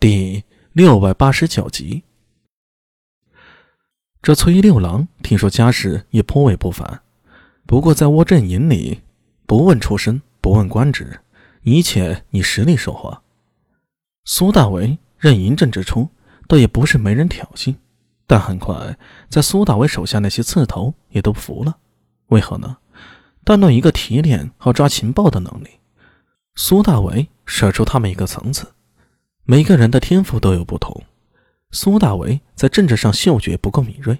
第六百八十九集，这崔六郎听说家世也颇为不凡，不过在窝阵营里，不问出身，不问官职，一切以实力说话。苏大为任营正之初，倒也不是没人挑衅，但很快，在苏大为手下那些刺头也都服了。为何呢？单论一个提炼和抓情报的能力，苏大为射出他们一个层次。每个人的天赋都有不同，苏大为在政治上嗅觉不够敏锐，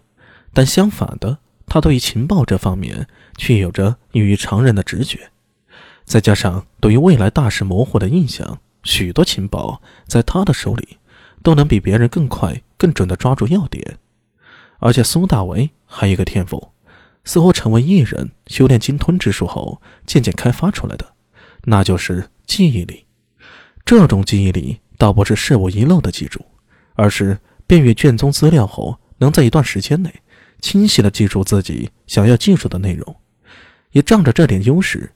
但相反的，他对于情报这方面却有着异于常人的直觉。再加上对于未来大事模糊的印象，许多情报在他的手里都能比别人更快、更准地抓住要点。而且苏大为还有一个天赋，似乎成为艺人修炼金吞之术后渐渐开发出来的，那就是记忆力。这种记忆力。倒不是事物遗漏的记住，而是辨阅卷宗资料后，能在一段时间内清晰的记住自己想要记住的内容。也仗着这点优势，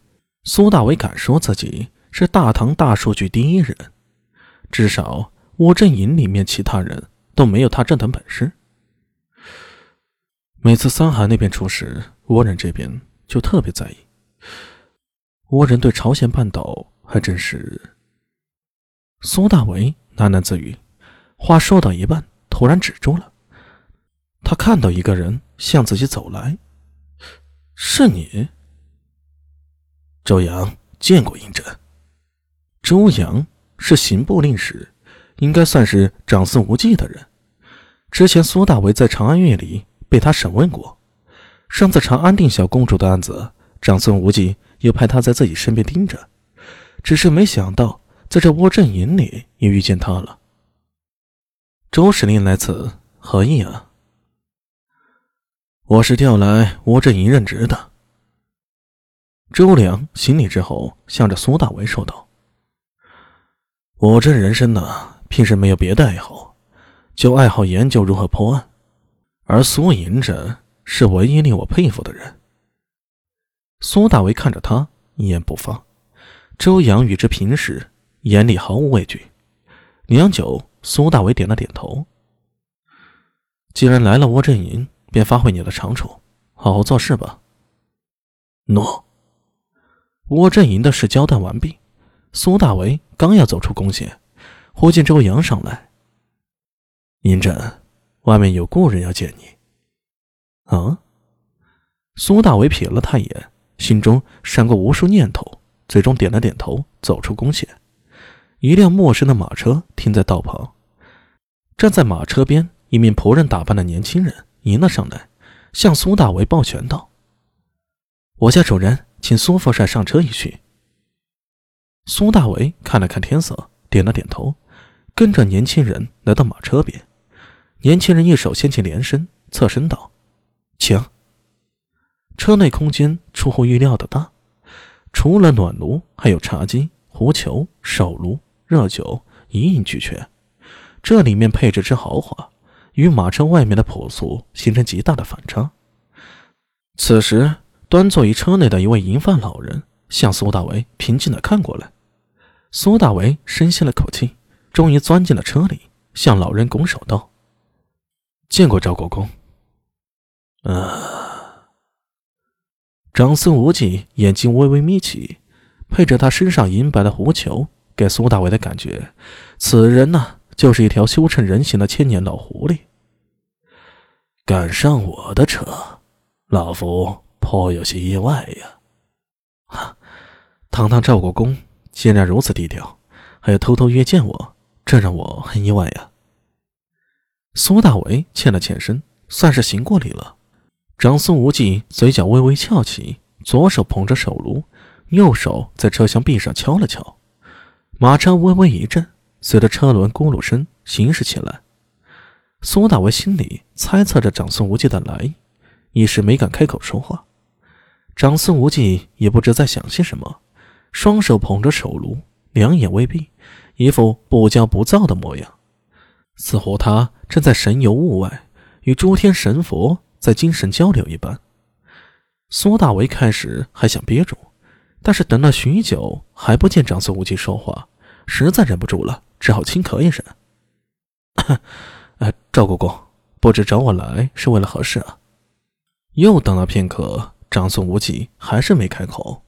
苏大伟敢说自己是大唐大数据第一人。至少窝镇营里面其他人都没有他这等本事。每次三海那边出事，倭人这边就特别在意。倭人对朝鲜半岛还真是。苏大为喃喃自语，话说到一半，突然止住了。他看到一个人向自己走来，是你，周阳见过嬴政。周阳是刑部令史，应该算是长孙无忌的人。之前苏大为在长安院里被他审问过，上次长安定小公主的案子，长孙无忌又派他在自己身边盯着，只是没想到。在这窝镇营里也遇见他了。周使令来此何意啊？我是调来窝镇营任职的。周良行礼之后，向着苏大为说道：“我这人生呢，平时没有别的爱好，就爱好研究如何破案，而苏营着是唯一令我佩服的人。”苏大为看着他，一言不发。周阳与之平时。眼里毫无畏惧。良久，苏大伟点了点头。既然来了窝阵营，便发挥你的长处，好好做事吧。诺。窝阵营的事交代完毕，苏大为刚要走出宫线，忽见周阳上来。嬴政，外面有故人要见你。啊？苏大为瞥了他一眼，心中闪过无数念头，最终点了点头，走出宫线。一辆陌生的马车停在道旁，站在马车边，一名仆人打扮的年轻人迎了上来，向苏大为抱拳道：“我家主人，请苏副帅上车一叙。”苏大为看了看天色，点了点头，跟着年轻人来到马车边。年轻人一手掀起帘身，侧身道：“请。”车内空间出乎意料的大，除了暖炉，还有茶几、壶球、手炉。热酒一应俱全，这里面配置之豪华，与马车外面的朴素形成极大的反差。此时，端坐于车内的一位银发老人向苏大为平静地看过来。苏大为深吸了口气，终于钻进了车里，向老人拱手道：“见过赵国公。”啊！长孙无忌眼睛微微眯起，配着他身上银白的狐裘。给苏大伟的感觉，此人呢，就是一条修成人形的千年老狐狸。赶上我的车，老夫颇有些意外呀！哈，堂堂赵国公竟然如此低调，还要偷偷约见我，这让我很意外呀。苏大伟欠了欠身，算是行过礼了。长孙无忌嘴角微微翘起，左手捧着手炉，右手在车厢壁上敲了敲。马车微微一震，随着车轮咕噜声行驶起来。苏大为心里猜测着长孙无忌的来意，一时没敢开口说话。长孙无忌也不知在想些什么，双手捧着手炉，两眼微闭，一副不骄不躁的模样，似乎他正在神游物外，与诸天神佛在精神交流一般。苏大为开始还想憋住。但是等了许久，还不见长孙无忌说话，实在忍不住了，只好轻咳一声，哎，赵国公，不知找我来是为了何事啊？又等了片刻，长孙无忌还是没开口。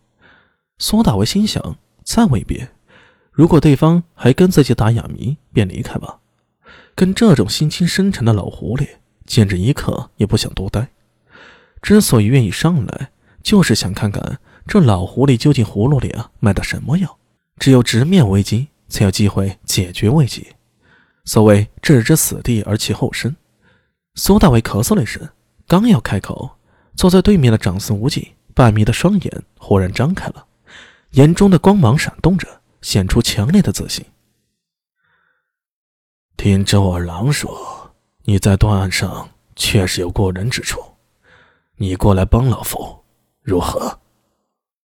苏大为心想：再未别，如果对方还跟自己打哑谜，便离开吧。跟这种心机深沉的老狐狸，简直一刻也不想多待。之所以愿意上来，就是想看看这老狐狸究竟葫芦里啊卖的什么药。只有直面危机，才有机会解决危机。所谓置之死地而其后生。苏大伟咳嗽了一声，刚要开口，坐在对面的长孙无忌半眯的双眼忽然张开了，眼中的光芒闪动着，显出强烈的自信。听周二郎说，你在断案上确实有过人之处，你过来帮老夫，如何？